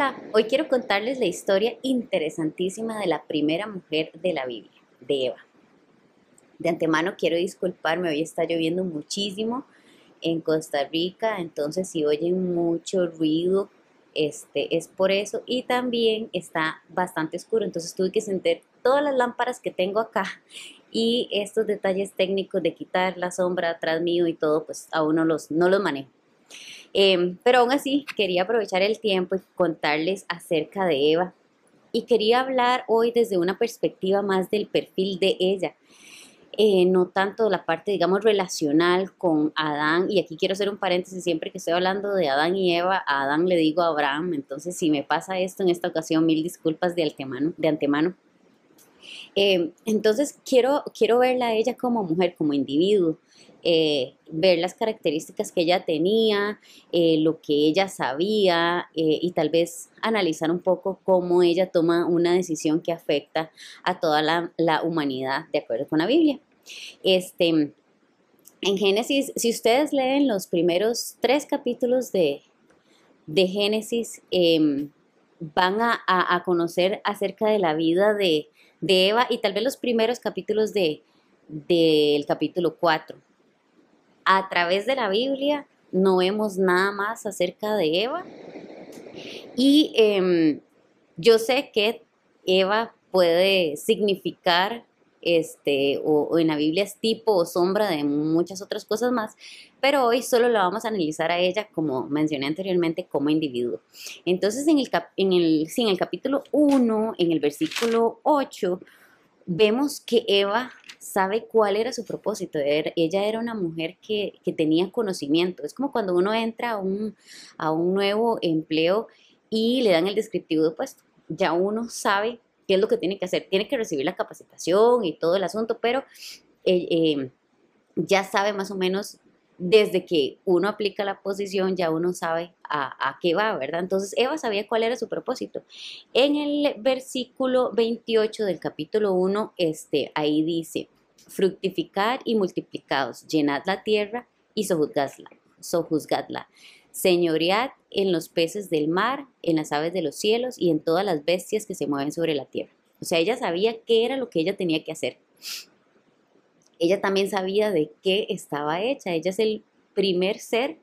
Hola, hoy quiero contarles la historia interesantísima de la primera mujer de la Biblia, de Eva. De antemano quiero disculparme, hoy está lloviendo muchísimo en Costa Rica, entonces si oyen mucho ruido, este es por eso y también está bastante oscuro, entonces tuve que sentir todas las lámparas que tengo acá y estos detalles técnicos de quitar la sombra atrás mío y todo, pues aún no los, no los manejo. Em, pero aún así, quería aprovechar el tiempo y contarles acerca de Eva. Y quería hablar hoy desde una perspectiva más del perfil de ella. Eh, no tanto la parte, digamos, relacional con Adán, y aquí quiero hacer un paréntesis, siempre que estoy hablando de Adán y Eva, a Adán le digo a Abraham, entonces si me pasa esto en esta ocasión, mil disculpas de antemano. De antemano. Em, entonces quiero, quiero verla a ella como mujer, como individuo, eh, ver las características que ella tenía, eh, lo que ella sabía eh, y tal vez analizar un poco cómo ella toma una decisión que afecta a toda la, humanidad de acuerdo con la Biblia. Este, en Génesis, si ustedes leen los primeros tres capítulos de, de Génesis, em, van a, a, conocer acerca de la vida de, de, Eva y tal vez los primeros capítulos de, del capítulo 4 a través de la Biblia no vemos nada más acerca de Eva. Y em, yo sé que Eva puede significar, este, o, en la Biblia es tipo o sombra de muchas otras cosas más, pero hoy solo la vamos a analizar a ella, como mencioné anteriormente, como individuo. Entonces, en el, en el, en el capítulo 1, en el versículo 8, vemos que Eva sabe cuál era su propósito. ella era una mujer que, tenía conocimiento. Es como cuando uno entra a un, a un nuevo empleo y le dan el descriptivo de puesto. Ya uno sabe qué es lo que tiene que hacer. Tiene que recibir la capacitación y todo el asunto, pero eh, eh, ya sabe más o menos desde que uno aplica la posición ya uno sabe a, qué va, ¿verdad? Entonces Eva sabía cuál era su propósito. En el versículo 28 del capítulo 1, este, ahí dice, fructificad y multiplicados, llenad la tierra y sojuzgadla, sojuzgadla. Señoread en los peces del mar, en las aves de los cielos y en todas las bestias que se mueven sobre la tierra. O sea, ella sabía qué era lo que ella tenía que hacer ella también sabía de qué estaba hecha. Ella es el primer ser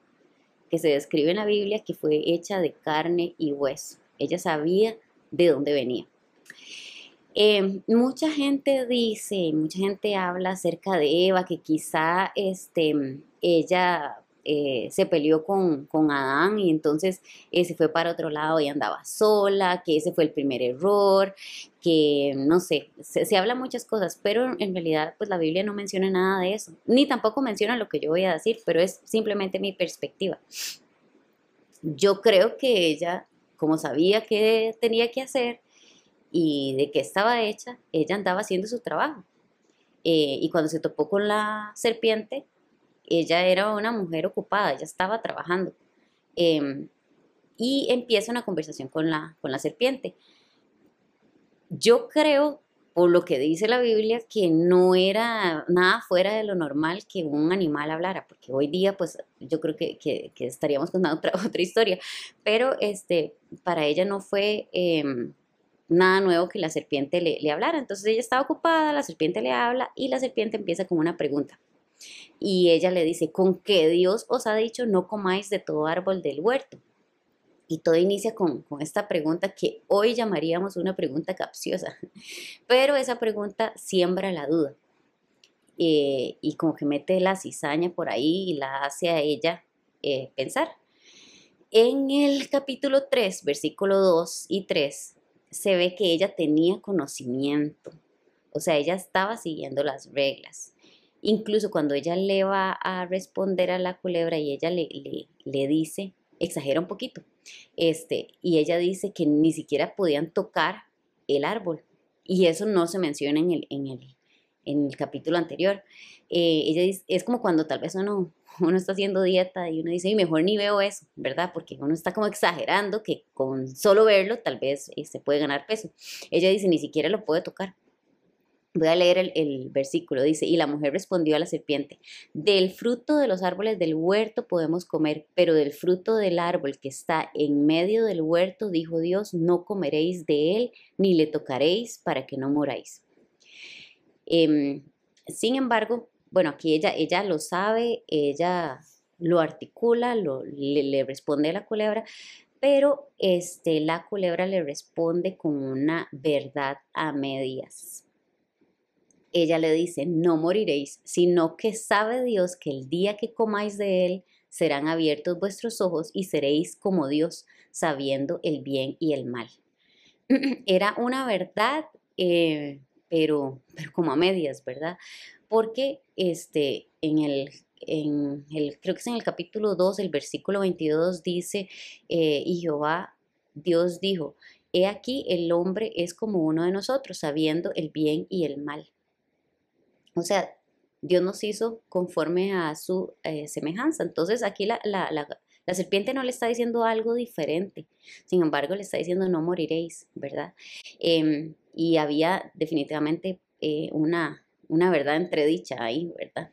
que se describe en la Biblia que fue hecha de carne y hueso. Ella sabía de dónde venía. Eh, mucha gente dice, mucha gente habla acerca de Eva, que quizá este, ella eh, se peleó con, Adán y entonces eh, se fue para otro lado y andaba sola, que ese fue el primer error, que no sé, se, habla muchas cosas, pero en realidad pues la Biblia no menciona nada de eso, ni tampoco menciona lo que yo voy a decir, pero es simplemente mi perspectiva. Yo creo que ella, como sabía qué tenía que hacer y de qué estaba hecha, ella andaba haciendo su trabajo. Eh, y cuando se topó con la serpiente, ella era una mujer ocupada, ella estaba trabajando. Em, y empieza una conversación con la, con la serpiente. Yo creo, por lo que dice la Biblia, que no era nada fuera de lo normal que un animal hablara, porque hoy día, pues, yo creo que, estaríamos contando otra, otra historia, pero este, para ella no fue em, nada nuevo que la serpiente le, le hablara. Entonces ella estaba ocupada, la serpiente le habla y la serpiente empieza con una pregunta. Y ella le dice, con que Dios os ha dicho, no comáis de todo árbol del huerto. Y todo inicia con, esta pregunta que hoy llamaríamos una pregunta capciosa, pero esa pregunta siembra la duda. Eh, y como que mete la cizaña por ahí y la hace a ella eh, pensar. En el capítulo 3, versículo 2 y 3, se ve que ella tenía conocimiento, o sea, ella estaba siguiendo las reglas. Incluso cuando ella le va a responder a la culebra y ella le, le, dice, exagera un poquito, este, y ella dice que ni siquiera podían tocar el árbol. Y eso no se menciona en el, en el, en el capítulo anterior. Eh, ella dice, es como cuando tal vez uno, uno está haciendo dieta y uno dice, mejor ni veo eso, ¿verdad? Porque uno está como exagerando que con solo verlo tal vez se puede ganar peso. Ella dice, ni siquiera lo puede tocar. Voy a leer el, versículo, dice, y la mujer respondió a la serpiente, del fruto de los árboles del huerto podemos comer, pero del fruto del árbol que está en medio del huerto, dijo Dios, no comeréis de él, ni le tocaréis para que no moráis. Eh, sin embargo, bueno, aquí ella, ella lo sabe, ella lo articula, le, le responde a la culebra, pero este, la culebra le responde con una verdad a medias ella le dice, no moriréis, sino que sabe Dios que el día que comáis de él serán abiertos vuestros ojos y seréis como Dios, sabiendo el bien y el mal. Era una verdad, eh, pero, pero como a medias, ¿verdad? Porque este, en el en el, creo que es en el capítulo 2, el versículo 22 dice, eh, y Jehová, Dios dijo, he aquí el hombre es como uno de nosotros, sabiendo el bien y el mal. O sea, Dios nos hizo conforme a su eh, semejanza. Entonces aquí la, serpiente no le está diciendo algo diferente. Sin embargo, le está diciendo no moriréis, ¿verdad? Em, y había definitivamente eh, una, una verdad entredicha ahí, ¿verdad?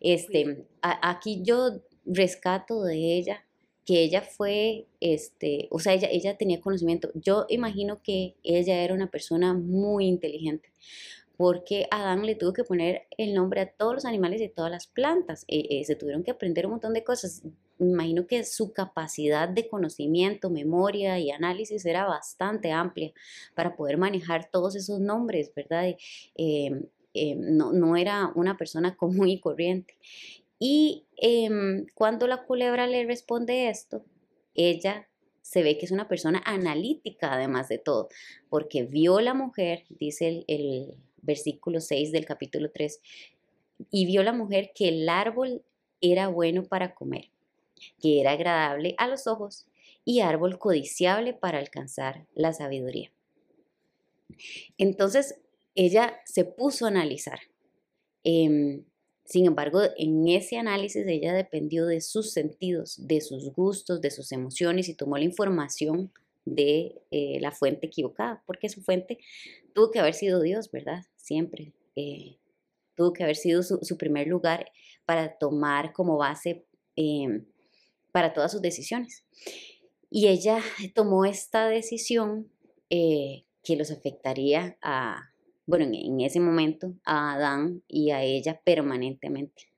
Este, aquí yo rescato de ella que ella fue, este, o sea, ella, ella tenía conocimiento. Yo imagino que ella era una persona muy inteligente, porque Adán le tuvo que poner el nombre a todos los animales y todas las plantas. Eh, eh, se tuvieron que aprender un montón de cosas. Me imagino que su capacidad de conocimiento, memoria y análisis era bastante amplia para poder manejar todos esos nombres, ¿verdad? Em, no, era una persona común y corriente. Y em, cuando la culebra le responde esto, ella se ve que es una persona analítica además de todo, porque vio la mujer, dice el versículo 6 del capítulo 3, y vio la mujer que el árbol era bueno para comer, que era agradable a los ojos y árbol codiciable para alcanzar la sabiduría. Entonces ella se puso a analizar. Em, sin embargo, en ese análisis ella dependió de sus sentidos, de sus gustos, de sus emociones y tomó la información de eh, la fuente equivocada, porque su fuente tuvo que haber sido Dios, ¿verdad? Siempre. Eh, tuvo que haber sido su, primer lugar para tomar como base em, para todas sus decisiones. Y ella tomó esta decisión eh, que los afectaría a, bueno, en, ese momento, a Adán y a ella permanentemente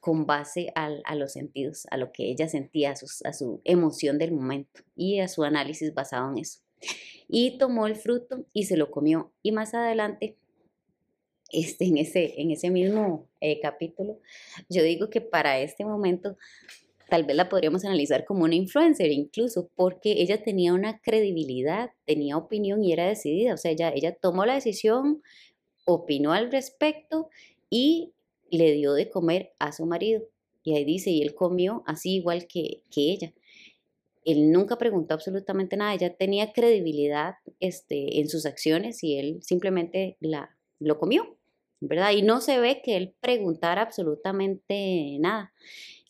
con base a los sentidos, a lo que ella sentía, a, su emoción del momento y a su análisis basado en eso. Y tomó el fruto y se lo comió. Y más adelante, este, en, ese, en ese mismo eh, capítulo, yo digo que para este momento tal vez la podríamos analizar como una influencer incluso, porque ella tenía una credibilidad, tenía opinión y era decidida. O sea, ella, ella tomó la decisión, opinó al respecto y le dio de comer a su marido. Y ahí dice, y él comió así igual que, que ella. Él nunca preguntó absolutamente nada, ella tenía credibilidad este, en sus acciones y él simplemente la, lo comió, ¿verdad? Y no se ve que él preguntara absolutamente nada.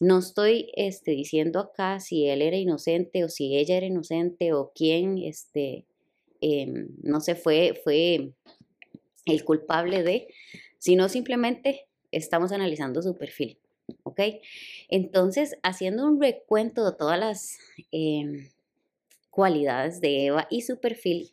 No estoy este, diciendo acá si él era inocente o si ella era inocente o quién, este, em, no sé, fue, fue el culpable de, sino simplemente estamos analizando su perfil. ¿Ok? Entonces, haciendo un recuento de todas las em, cualidades de Eva y su perfil,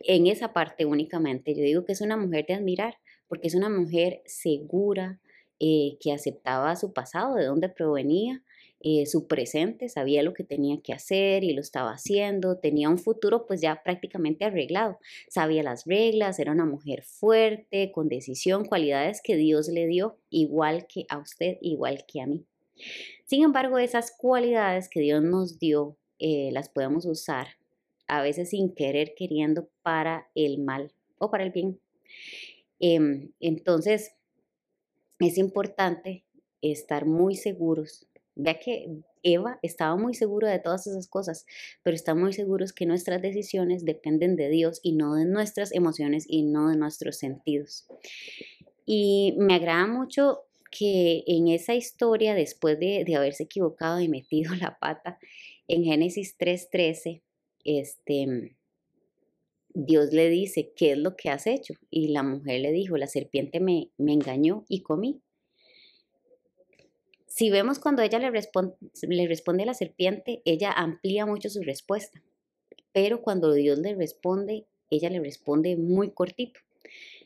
en esa parte únicamente, yo digo que es una mujer de admirar, porque es una mujer segura, eh, que aceptaba su pasado, de dónde provenía, eh, su presente, sabía lo que tenía que hacer y lo estaba haciendo, tenía un futuro pues ya prácticamente arreglado, sabía las reglas, era una mujer fuerte, con decisión, cualidades que Dios le dio, igual que a usted, igual que a mí. Sin embargo, esas cualidades que Dios nos dio, eh, las podemos usar a veces sin querer, queriendo para el mal o para el bien. Em, entonces, es importante estar muy seguros Vea que Eva estaba muy segura de todas esas cosas, pero está muy seguros que nuestras decisiones dependen de Dios y no de nuestras emociones y no de nuestros sentidos. Y me agrada mucho que en esa historia, después de, haberse equivocado y metido la pata, en Génesis 3.13, este, Dios le dice, ¿qué es lo que has hecho? Y la mujer le dijo, la serpiente me, me engañó y comí. Si vemos cuando ella le responde, le responde a la serpiente, ella amplía mucho su respuesta. Pero cuando Dios le responde, ella le responde muy cortito.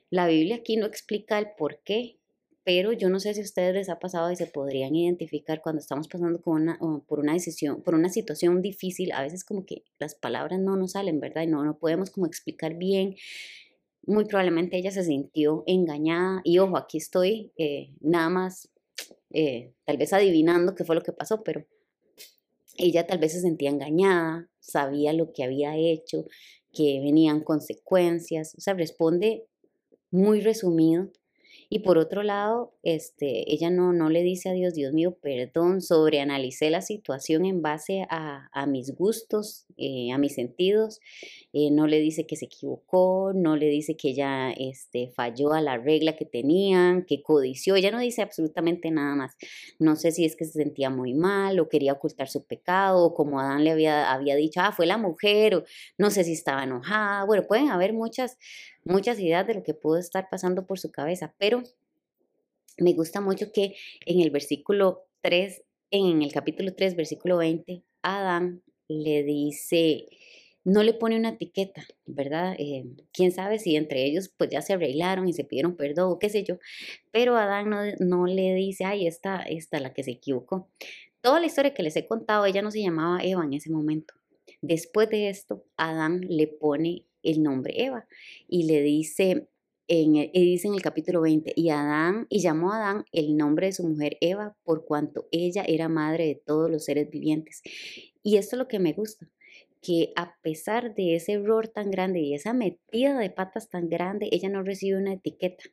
La Biblia aquí no explica el por qué, pero yo no sé si a ustedes les ha pasado y se podrían identificar cuando estamos pasando por una decisión, por una situación difícil, a veces como que las palabras no nos salen, ¿verdad? Y no, no podemos como explicar bien. Muy probablemente ella se sintió engañada y ojo, aquí estoy eh, nada más eh, tal vez adivinando qué fue lo que pasó, pero ella tal vez se sentía engañada, sabía lo que había hecho, que venían consecuencias, o sea, responde muy resumido y por otro lado, este, ella no, no le dice a Dios, Dios mío, perdón, sobreanalicé la situación en base a, a mis gustos, eh, a mis sentidos. Eh, no le dice que se equivocó, no le dice que ella este, falló a la regla que tenían, que codició. Ella no dice absolutamente nada más. No sé si es que se sentía muy mal o quería ocultar su pecado, o como Adán le había, había dicho, ah, fue la mujer, o no sé si estaba enojada. Bueno, pueden haber muchas muchas ideas de lo que pudo estar pasando por su cabeza, pero me gusta mucho que en el versículo 3, en el capítulo 3, versículo 20, Adán le dice, no le pone una etiqueta, ¿verdad? Eh, quién sabe si entre ellos pues ya se arreglaron y se pidieron perdón o qué sé yo, pero Adán no, le dice, ay, esta, esta la que se equivocó. Toda la historia que les he contado, ella no se llamaba Eva en ese momento. Después de esto, Adán le pone el nombre Eva y le dice en el, dice en el capítulo 20, y Adán, y llamó a Adán el nombre de su mujer Eva, por cuanto ella era madre de todos los seres vivientes. Y esto es lo que me gusta, que a pesar de ese error tan grande y esa metida de patas tan grande, ella no recibe una etiqueta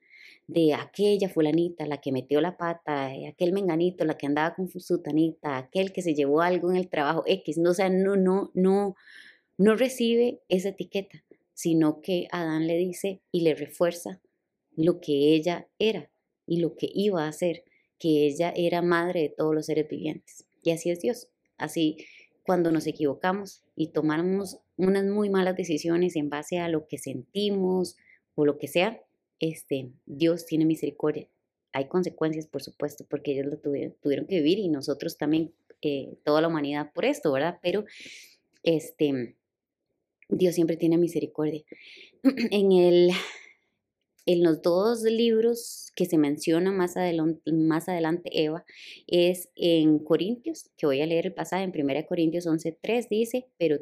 de aquella fulanita, la que metió la pata, aquel menganito, la que andaba con su tanita, aquel que se llevó algo en el trabajo X, no, o sea, no, no, no, no recibe esa etiqueta sino que Adán le dice y le refuerza lo que ella era y lo que iba a hacer, que ella era madre de todos los seres vivientes. Y así es Dios. Así cuando nos equivocamos y tomamos unas muy malas decisiones en base a lo que sentimos o lo que sea, este, Dios tiene misericordia. Hay consecuencias, por supuesto, porque ellos lo tuvieron, tuvieron que vivir y nosotros también, eh, toda la humanidad por esto, ¿verdad? Pero este, Dios siempre tiene misericordia. En, el, en los dos libros que se menciona más, adelante, más adelante Eva es en Corintios, que voy a leer el pasaje en 1 Corintios 11.3, dice, pero,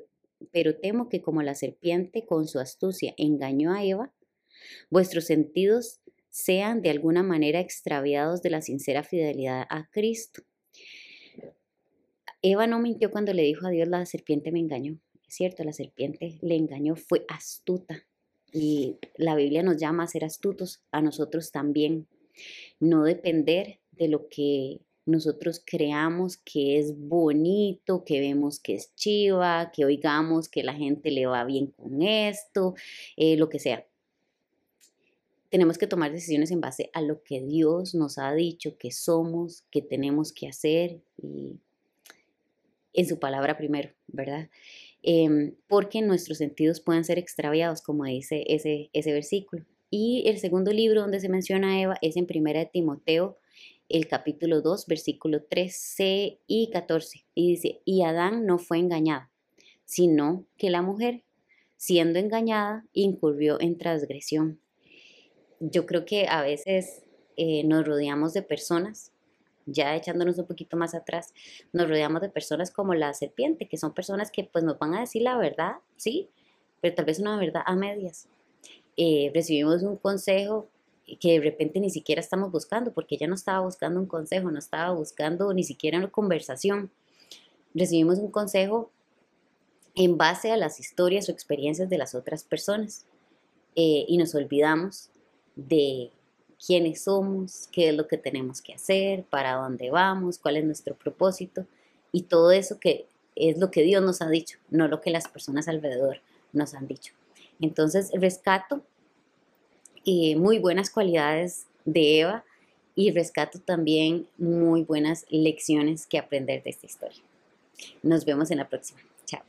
pero temo que como la serpiente con su astucia engañó a Eva, vuestros sentidos sean de alguna manera extraviados de la sincera fidelidad a Cristo. Eva no mintió cuando le dijo a Dios, la serpiente me engañó cierto, la serpiente le engañó, fue astuta. Y la Biblia nos llama a ser astutos a nosotros también. No depender de lo que nosotros creamos que es bonito, que vemos que es chiva, que oigamos que la gente le va bien con esto, eh, lo que sea. Tenemos que tomar decisiones en base a lo que Dios nos ha dicho que somos, que tenemos que hacer y en su palabra primero, ¿verdad? Em, porque nuestros sentidos pueden ser extraviados, como dice ese, ese versículo. Y el segundo libro donde se menciona a Eva es en Primera de Timoteo, el capítulo 2, versículo 13 y 14. Y dice, y Adán no fue engañado, sino que la mujer, siendo engañada, incurrió en transgresión. Yo creo que a veces eh, nos rodeamos de personas ya echándonos un poquito más atrás, nos rodeamos de personas como la serpiente, que son personas que pues nos van a decir la verdad, sí, pero tal vez una verdad a medias. Eh, recibimos un consejo que de repente ni siquiera estamos buscando, porque ella no estaba buscando un consejo, no estaba buscando ni siquiera una conversación. Recibimos un consejo en base a las historias o experiencias de las otras personas eh, y nos olvidamos de quiénes somos, qué es lo que tenemos que hacer, para dónde vamos, cuál es nuestro propósito y todo eso que es lo que Dios nos ha dicho, no lo que las personas alrededor nos han dicho. Entonces rescato eh, muy buenas cualidades de Eva y rescato también muy buenas lecciones que aprender de esta historia. Nos vemos en la próxima. Chao.